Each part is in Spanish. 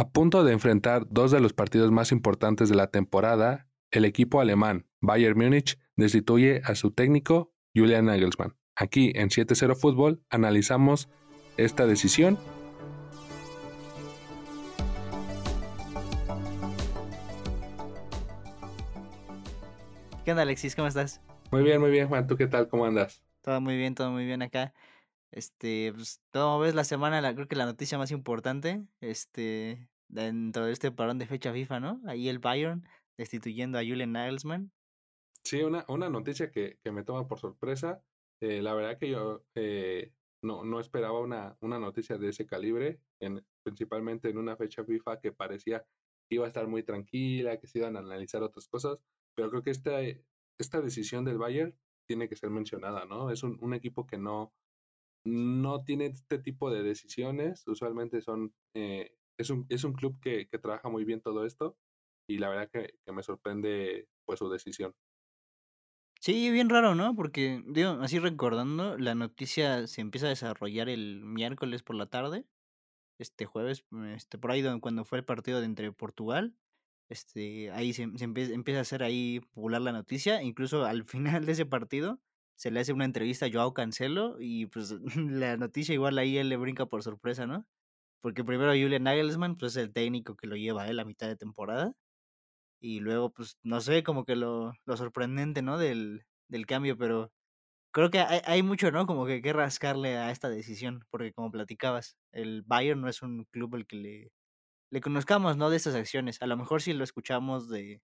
A punto de enfrentar dos de los partidos más importantes de la temporada, el equipo alemán Bayern Múnich destituye a su técnico Julian Nagelsmann. Aquí en 7-0 Fútbol analizamos esta decisión. ¿Qué onda, Alexis? ¿Cómo estás? Muy bien, muy bien, Juan. ¿Tú qué tal? ¿Cómo andas? Todo muy bien, todo muy bien acá. Este, pues, todo ves la semana, la, creo que la noticia más importante, este, dentro de este parón de fecha FIFA, ¿no? Ahí el Bayern destituyendo a Julian Nagelsmann. Sí, una, una noticia que, que me toma por sorpresa. Eh, la verdad que yo eh, no, no esperaba una, una noticia de ese calibre, en, principalmente en una fecha FIFA que parecía que iba a estar muy tranquila, que se iban a analizar otras cosas, pero creo que esta, esta decisión del Bayern tiene que ser mencionada, ¿no? Es un, un equipo que no, no tiene este tipo de decisiones, usualmente son, eh, es, un, es un club que, que, trabaja muy bien todo esto y la verdad que, que me sorprende pues su decisión. Sí, bien raro, ¿no? Porque, digo, así recordando, la noticia se empieza a desarrollar el miércoles por la tarde, este jueves, este, por ahí cuando fue el partido de entre Portugal, este, ahí se, se empieza, empieza, a hacer ahí popular la noticia, incluso al final de ese partido se le hace una entrevista a Joao Cancelo y pues la noticia igual ahí él le brinca por sorpresa, ¿no? Porque primero Julian Nagelsmann, pues es el técnico que lo lleva a él a mitad de temporada. Y luego, pues, no sé, como que lo, lo sorprendente, ¿no? Del, del cambio, pero creo que hay, hay, mucho, ¿no? Como que que rascarle a esta decisión, porque como platicabas, el Bayern no es un club al que le, le conozcamos, ¿no? De estas acciones. A lo mejor si lo escuchamos de,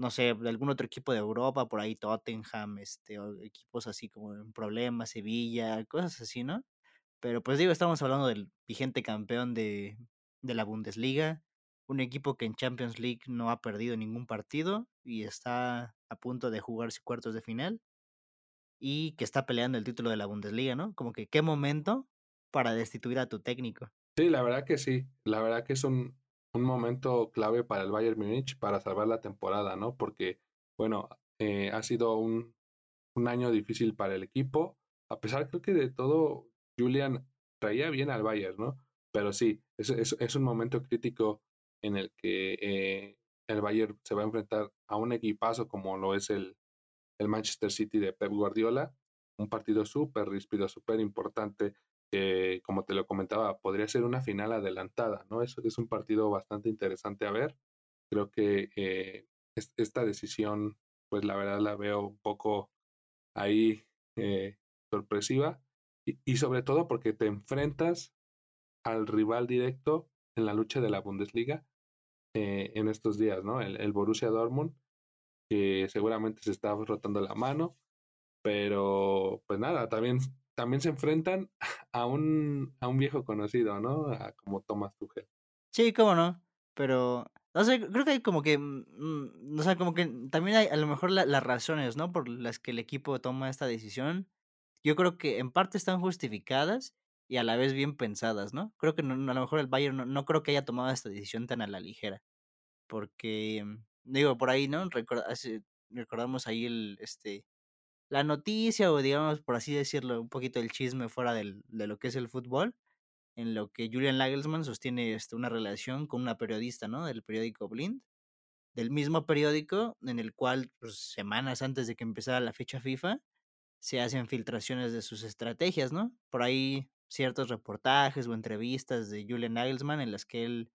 no sé, de algún otro equipo de Europa, por ahí Tottenham, este, equipos así como en problemas, Sevilla, cosas así, ¿no? Pero pues digo, estamos hablando del vigente campeón de, de la Bundesliga, un equipo que en Champions League no ha perdido ningún partido y está a punto de jugarse cuartos de final y que está peleando el título de la Bundesliga, ¿no? Como que qué momento para destituir a tu técnico. Sí, la verdad que sí, la verdad que es un, un momento clave para el Bayern Múnich para salvar la temporada, ¿no? Porque, bueno, eh, ha sido un, un año difícil para el equipo, a pesar creo que de todo, Julian traía bien al Bayern, ¿no? Pero sí, es, es, es un momento crítico en el que eh, el Bayern se va a enfrentar a un equipazo como lo es el, el Manchester City de Pep Guardiola, un partido súper ríspido, súper importante, que como te lo comentaba, podría ser una final adelantada, ¿no? Es, es un partido bastante interesante a ver. Creo que eh, es, esta decisión, pues la verdad la veo un poco ahí eh, sorpresiva y, y sobre todo porque te enfrentas al rival directo en la lucha de la Bundesliga eh, en estos días, ¿no? El, el, Borussia Dortmund, que seguramente se está rotando la mano, pero pues nada, también, también se enfrentan a un, a un viejo conocido, ¿no? A, como Thomas Tuchel. Sí, cómo no, pero no sé, creo que hay como que, mm, o sea, como que también hay a lo mejor la, las razones, ¿no? Por las que el equipo toma esta decisión. Yo creo que en parte están justificadas y a la vez bien pensadas, ¿no? Creo que no, a lo mejor el Bayern no, no, creo que haya tomado esta decisión tan a la ligera, porque digo por ahí, ¿no? Record, recordamos ahí el, este, la noticia o digamos por así decirlo un poquito el chisme fuera de lo que es el fútbol, en lo que Julian Nagelsmann sostiene este, una relación con una periodista, ¿no? Del periódico Blind, del mismo periódico en el cual pues, semanas antes de que empezara la fecha FIFA se hacen filtraciones de sus estrategias, ¿no? Por ahí ciertos reportajes o entrevistas de Julian Nagelsmann en las que él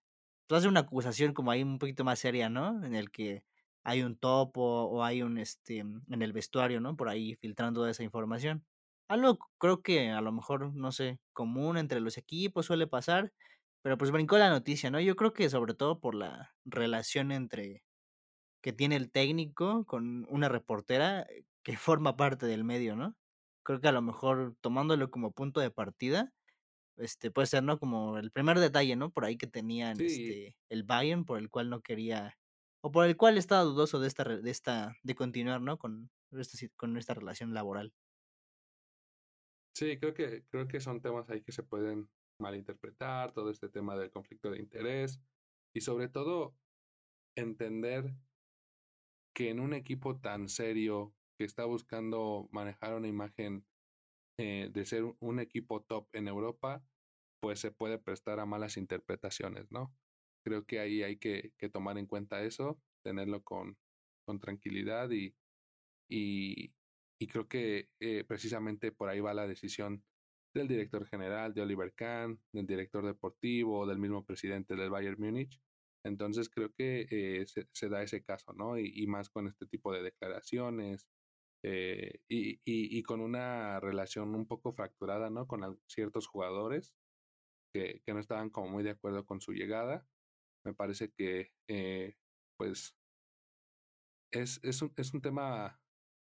pues, hace una acusación como ahí un poquito más seria, ¿no? En el que hay un topo o hay un, este, en el vestuario, ¿no? Por ahí filtrando esa información. Algo creo que a lo mejor, no sé, común entre los equipos suele pasar, pero pues brincó la noticia, ¿no? Yo creo que sobre todo por la relación entre que tiene el técnico con una reportera que forma parte del medio, ¿no? creo que a lo mejor tomándolo como punto de partida, este puede ser, ¿no? Como el primer detalle, ¿no? Por ahí que tenían sí. este el Bayern por el cual no quería o por el cual estaba dudoso de esta de esta de continuar, ¿no? Con esta con esta relación laboral. Sí, creo que creo que son temas ahí que se pueden malinterpretar, todo este tema del conflicto de interés y sobre todo entender que en un equipo tan serio que está buscando manejar una imagen eh, de ser un equipo top en Europa, pues se puede prestar a malas interpretaciones, ¿no? Creo que ahí hay que, tomar en cuenta eso, tenerlo con, tranquilidad y, y, y creo que eh, precisamente por ahí va la decisión del director general, de Oliver Kahn, del director deportivo, del mismo presidente del Bayern Múnich. Entonces creo que eh, se, da ese caso, ¿no? Y, más con este tipo de declaraciones eh, y, y, con una relación un poco fracturada, ¿no? Con ciertos jugadores que, que, no estaban como muy de acuerdo con su llegada. Me parece que, pues, es, es, un, es un tema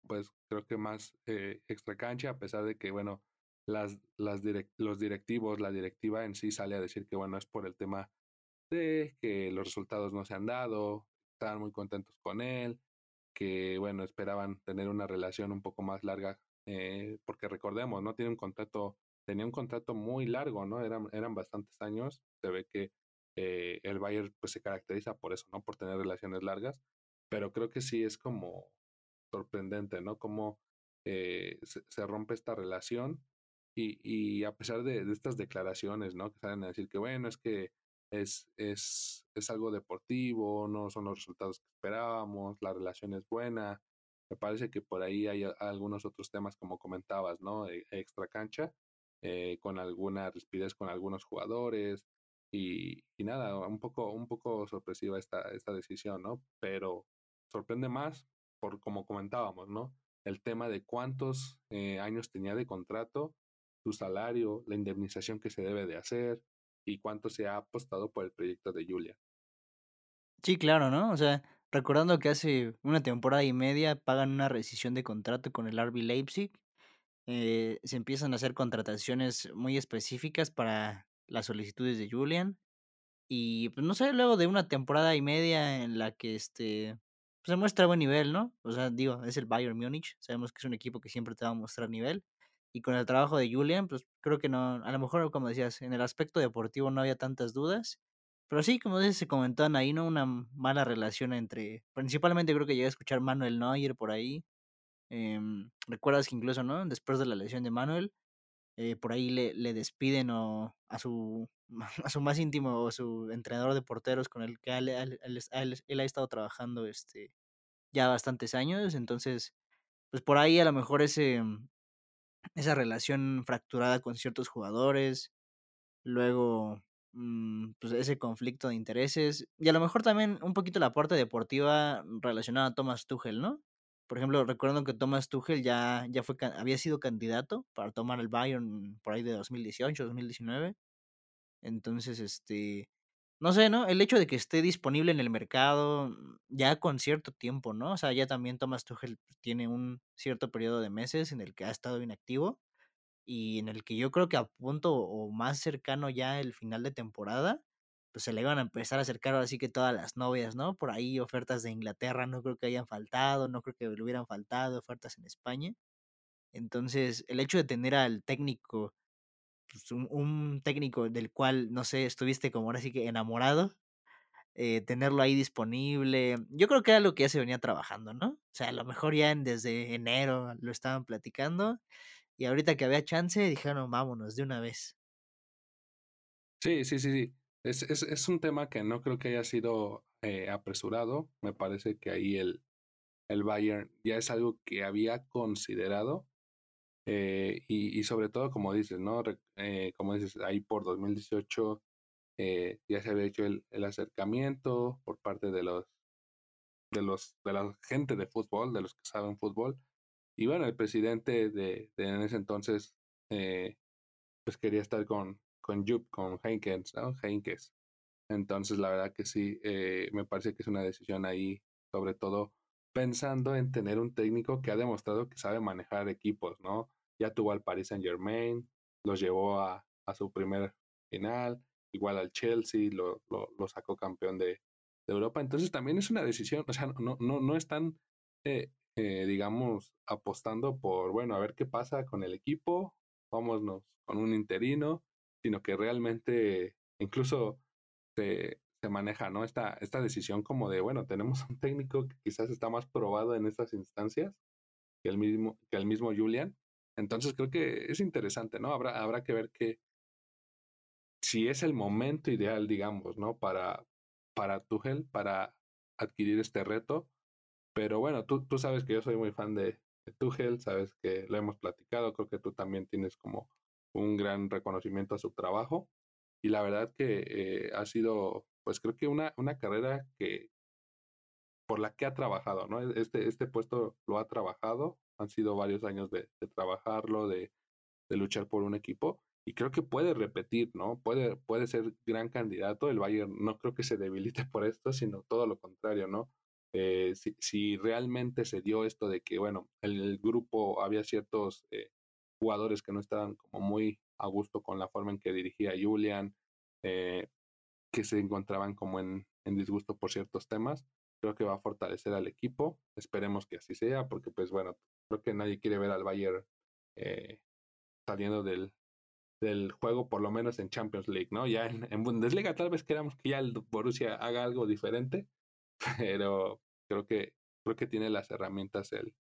pues creo que más eh, extra cancha, a pesar de que, bueno, las, las los directivos, la directiva en sí sale a decir que, bueno, es por el tema de que los resultados no se han dado, estaban muy contentos con él, que, bueno, esperaban tener una relación un poco más larga, eh, porque recordemos, ¿no? Tiene un contrato, tenía un contrato muy largo, ¿no? Eran, eran bastantes años, se ve que eh, el Bayern pues se caracteriza por eso, ¿no? Por tener relaciones largas, pero creo que sí es como sorprendente, ¿no? Cómo eh, se, rompe esta relación y, y a pesar de, estas declaraciones, ¿no? Que salen a decir que, bueno, es que es, es, es algo deportivo, no son los resultados que esperábamos, la relación es buena. Me parece que por ahí hay algunos otros temas, como comentabas, ¿no? E, extra cancha, eh, con alguna rispidez con algunos jugadores. Y, y, nada, un poco, un poco sorpresiva esta, esta decisión, ¿no? Pero sorprende más por como comentábamos, ¿no? El tema de cuántos eh, años tenía de contrato, su salario, la indemnización que se debe de hacer y cuánto se ha apostado por el proyecto de Julia. Sí, claro, ¿no? O sea, recordando que hace una temporada y media pagan una rescisión de contrato con el RB Leipzig, eh, se empiezan a hacer contrataciones muy específicas para las solicitudes de Julian. Y pues no sé, luego de una temporada y media en la que este se muestra buen nivel, ¿no? O sea, digo, es el Bayern Múnich, sabemos que es un equipo que siempre te va a mostrar nivel. Y con el trabajo de Julian, pues creo que no, a lo mejor, como decías, en el aspecto deportivo no había tantas dudas. Pero sí, como dices, se comentó ahí, ¿no? Una mala relación entre, principalmente creo que llegué a escuchar Manuel Neuer por ahí. Em, Recuerdas que incluso, ¿no? Después de la lesión de Manuel, eh, por ahí le, le despiden o a su, a su más íntimo o su entrenador de porteros con el que él, él, ha estado trabajando este, ya bastantes años. Entonces, pues por ahí a lo mejor ese, mm, esa relación fracturada con ciertos jugadores, luego mm, pues ese conflicto de intereses y a lo mejor también un poquito la parte deportiva relacionada a Thomas Tuchel, ¿no? Por ejemplo, recuerdo que Thomas Tuchel ya, ya fue, había sido candidato para tomar el Bayern por ahí de 2018, 2019. Entonces, este, no sé, ¿no? El hecho de que esté disponible en el mercado mm, ya con cierto tiempo, ¿no? O sea, ya también Thomas Tuchel tiene un cierto periodo de meses en el que ha estado inactivo y en el que yo creo que a punto o más cercano ya el final de temporada, pues se le iban a empezar a acercar así que todas las novias, ¿no? Por ahí ofertas de Inglaterra no creo que hayan faltado, no creo que le hubieran faltado ofertas en España. Entonces, el hecho de tener al técnico, pues un, técnico del cual, no sé, estuviste como ahora sí que enamorado, eh, tenerlo ahí disponible, yo creo que era lo que ya se venía trabajando, ¿no? O sea, a lo mejor ya desde enero lo estaban platicando y ahorita que había chance dijeron, vámonos de una vez. Sí, sí, sí, sí. Es, es, es, un tema que no creo que haya sido eh, apresurado. Me parece que ahí el, el Bayern ya es algo que había considerado. Eh, y, y, sobre todo, como dices, ¿no? Eh, como dices, ahí por 2018 ya se había hecho el, el, acercamiento por parte de los de los de la gente de fútbol, de los que saben fútbol. Y bueno, el presidente de, de en ese entonces pues quería estar con, con Jupp, con Heinkens, ¿no? Heinkes. Entonces, la verdad que sí, eh, me parece que es una decisión ahí, sobre todo pensando en tener un técnico que ha demostrado que sabe manejar equipos, ¿no? Ya tuvo al Paris Saint Germain, los llevó a, a su primer final, igual al Chelsea, lo, lo, sacó campeón de, de, Europa. Entonces también es una decisión, o sea, no, no, no están, eh, eh, digamos, apostando por, bueno, a ver qué pasa con el equipo, vámonos con un interino, sino que realmente incluso se, se maneja, ¿no? Esta, esta decisión como de, bueno, tenemos un técnico que quizás está más probado en estas instancias que el mismo, que el mismo Julian. Entonces creo que es interesante, ¿no? Habrá, habrá que ver que si es el momento ideal, digamos, ¿no? Para, para Tuchel para adquirir este reto. Pero bueno, tú, tú sabes que yo soy muy fan de, de Tuchel, sabes que lo hemos platicado, creo que tú también tienes como un gran reconocimiento a su trabajo. Y la verdad que eh, ha sido, pues creo que una, una carrera que por la que ha trabajado, ¿no? Este, este puesto lo ha trabajado, han sido varios años de, de trabajarlo, de, de luchar por un equipo y creo que puede repetir, ¿no? Puede, puede ser gran candidato. El Bayern no creo que se debilite por esto, sino todo lo contrario, ¿no? Eh, si, si, realmente se dio esto de que, bueno, el, el grupo había ciertos eh, jugadores que no estaban como muy a gusto con la forma en que dirigía Julian, eh, que se encontraban como en, disgusto por ciertos temas, creo que va a fortalecer al equipo. Esperemos que así sea, porque pues bueno, creo que nadie quiere ver al Bayern eh, saliendo del, del juego, por lo menos en Champions League, ¿no? Ya en, en, Bundesliga tal vez queramos que ya el Borussia haga algo diferente, pero creo que creo que tiene las herramientas el,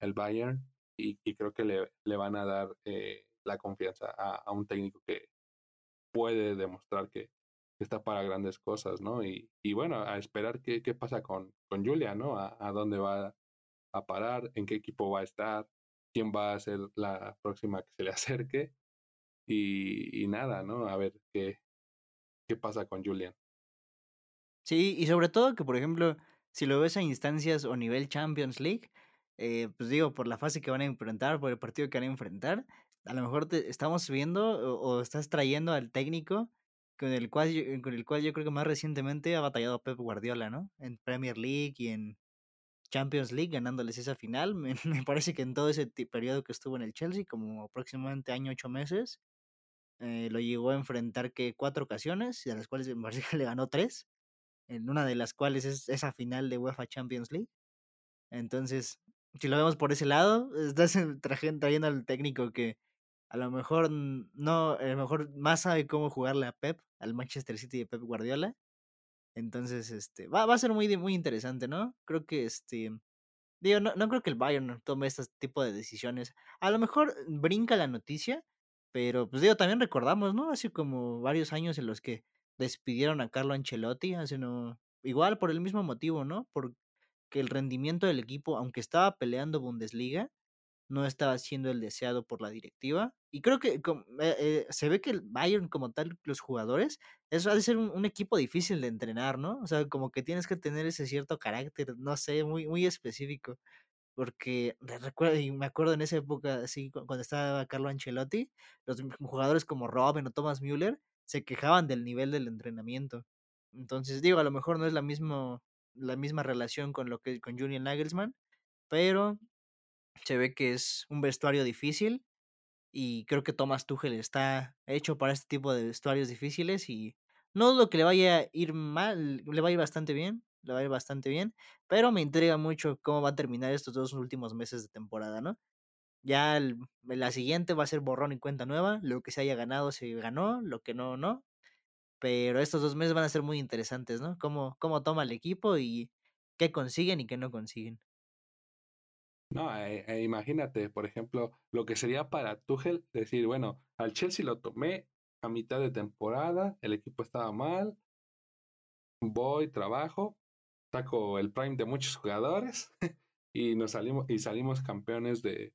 el Bayern y, creo que le, le, van a dar eh, la confianza a, a, un técnico que puede demostrar que, que, está para grandes cosas, ¿no? Y, y bueno, a esperar qué, qué pasa con, con Julia, ¿no? A, a dónde va a parar, en qué equipo va a estar, quién va a ser la próxima que se le acerque y, y nada, ¿no? A ver qué, qué pasa con Julian. Sí, y sobre todo que, por ejemplo, si lo ves a instancias o nivel Champions League, eh, pues digo, por la fase que van a enfrentar, por el partido que van a enfrentar, a lo mejor te estamos viendo o, estás trayendo al técnico con el, cual yo, con el cual yo creo que más recientemente ha batallado Pep Guardiola, ¿no? En Premier League y en Champions League, ganándoles esa final. Me, parece que en todo ese periodo que estuvo en el Chelsea, como aproximadamente año, ocho meses, eh, lo llegó a enfrentar que cuatro ocasiones, de las cuales me le ganó tres, en una de las cuales es esa final de UEFA Champions League. Entonces, si lo vemos por ese lado, estás trayendo al técnico que a lo mejor no, a lo mejor más sabe cómo jugarle a Pep, al Manchester City de Pep Guardiola. Entonces, este, va, va a ser muy, muy interesante, ¿no? Creo que este, digo, no, no creo que el Bayern tome este tipo de decisiones. A lo mejor brinca la noticia, pero pues digo, también recordamos, ¿no? Hace como varios años en los que despidieron a Carlo Ancelotti, hace no, igual por el mismo motivo, ¿no? Porque el rendimiento del equipo, aunque estaba peleando Bundesliga, no estaba siendo el deseado por la directiva. Y creo que eh, eh, se ve que el Bayern como tal, los jugadores, eso ha de ser un, equipo difícil de entrenar, ¿no? O sea, como que tienes que tener ese cierto carácter, no sé, muy, muy específico. Porque recuerdo, y me acuerdo en esa época, así, cuando estaba Carlo Ancelotti, los jugadores como Robin o Thomas Müller se quejaban del nivel del entrenamiento. Entonces, digo, a lo mejor no es la, mismo, la misma relación con lo que con Julian Nagelsmann, pero se ve que es un vestuario difícil y creo que Thomas Tuchel está hecho para este tipo de vestuarios difíciles y no dudo que le vaya a ir mal, le va a ir bastante bien, le va a ir bastante bien, pero me intriga mucho cómo va a terminar estos dos últimos meses de temporada, ¿no? Ya la siguiente va a ser borrón y cuenta nueva, lo que se haya ganado se ganó, lo que no, no, pero estos dos meses van a ser muy interesantes, ¿no? Cómo, cómo toma el equipo y qué consiguen y qué no consiguen. No, eh, eh, imagínate, por ejemplo, lo que sería para Tuchel decir, bueno, al Chelsea lo tomé a mitad de temporada, el equipo estaba mal, voy, trabajo, saco el prime de muchos jugadores y nos salimos y salimos campeones de,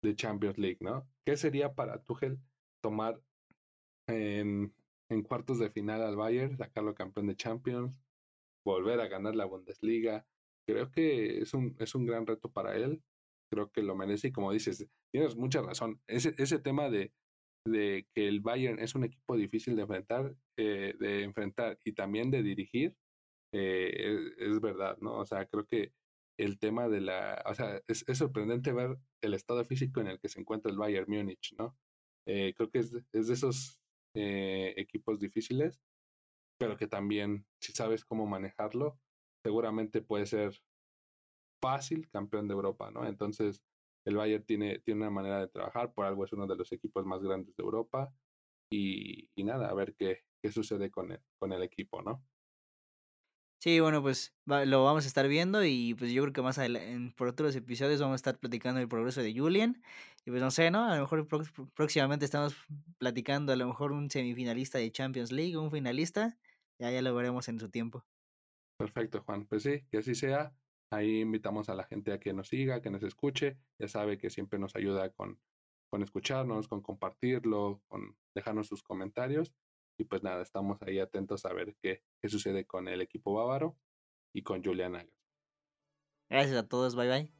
de Champions League, ¿no? ¿Qué sería para Tuchel tomar en, en cuartos de final al Bayern, sacarlo campeón de Champions, volver a ganar la Bundesliga? creo que es un, es un gran reto para él. Creo que lo merece y como dices, tienes mucha razón. Ese, ese tema de, de que el Bayern es un equipo difícil de enfrentar, eh, de enfrentar y también de dirigir, eh, es, verdad, ¿no? O sea, creo que el tema de la, o sea, es, es, sorprendente ver el estado físico en el que se encuentra el Bayern Múnich, ¿no? Eh, creo que es, es de esos eh, equipos difíciles, pero que también, si sabes cómo manejarlo, seguramente puede ser fácil campeón de Europa, ¿no? Entonces, el Bayern tiene, tiene una manera de trabajar, por algo es uno de los equipos más grandes de Europa y, y nada, a ver qué, qué sucede con el, con el equipo, ¿no? Sí, bueno, pues va, lo vamos a estar viendo y pues yo creo que más adelante, por otros episodios vamos a estar platicando el progreso de Julian y pues no sé, ¿no? A lo mejor próximamente estamos platicando a lo mejor un semifinalista de Champions League, un finalista ya, ya lo veremos en su tiempo. Perfecto, Juan. Pues sí, que así sea. Ahí invitamos a la gente a que nos siga, que nos escuche. Ya sabe que siempre nos ayuda con, con escucharnos, con compartirlo, con dejarnos sus comentarios. Y pues nada, estamos ahí atentos a ver qué, qué sucede con el equipo bávaro y con Julian Nagelsmann. Gracias a todos, bye bye.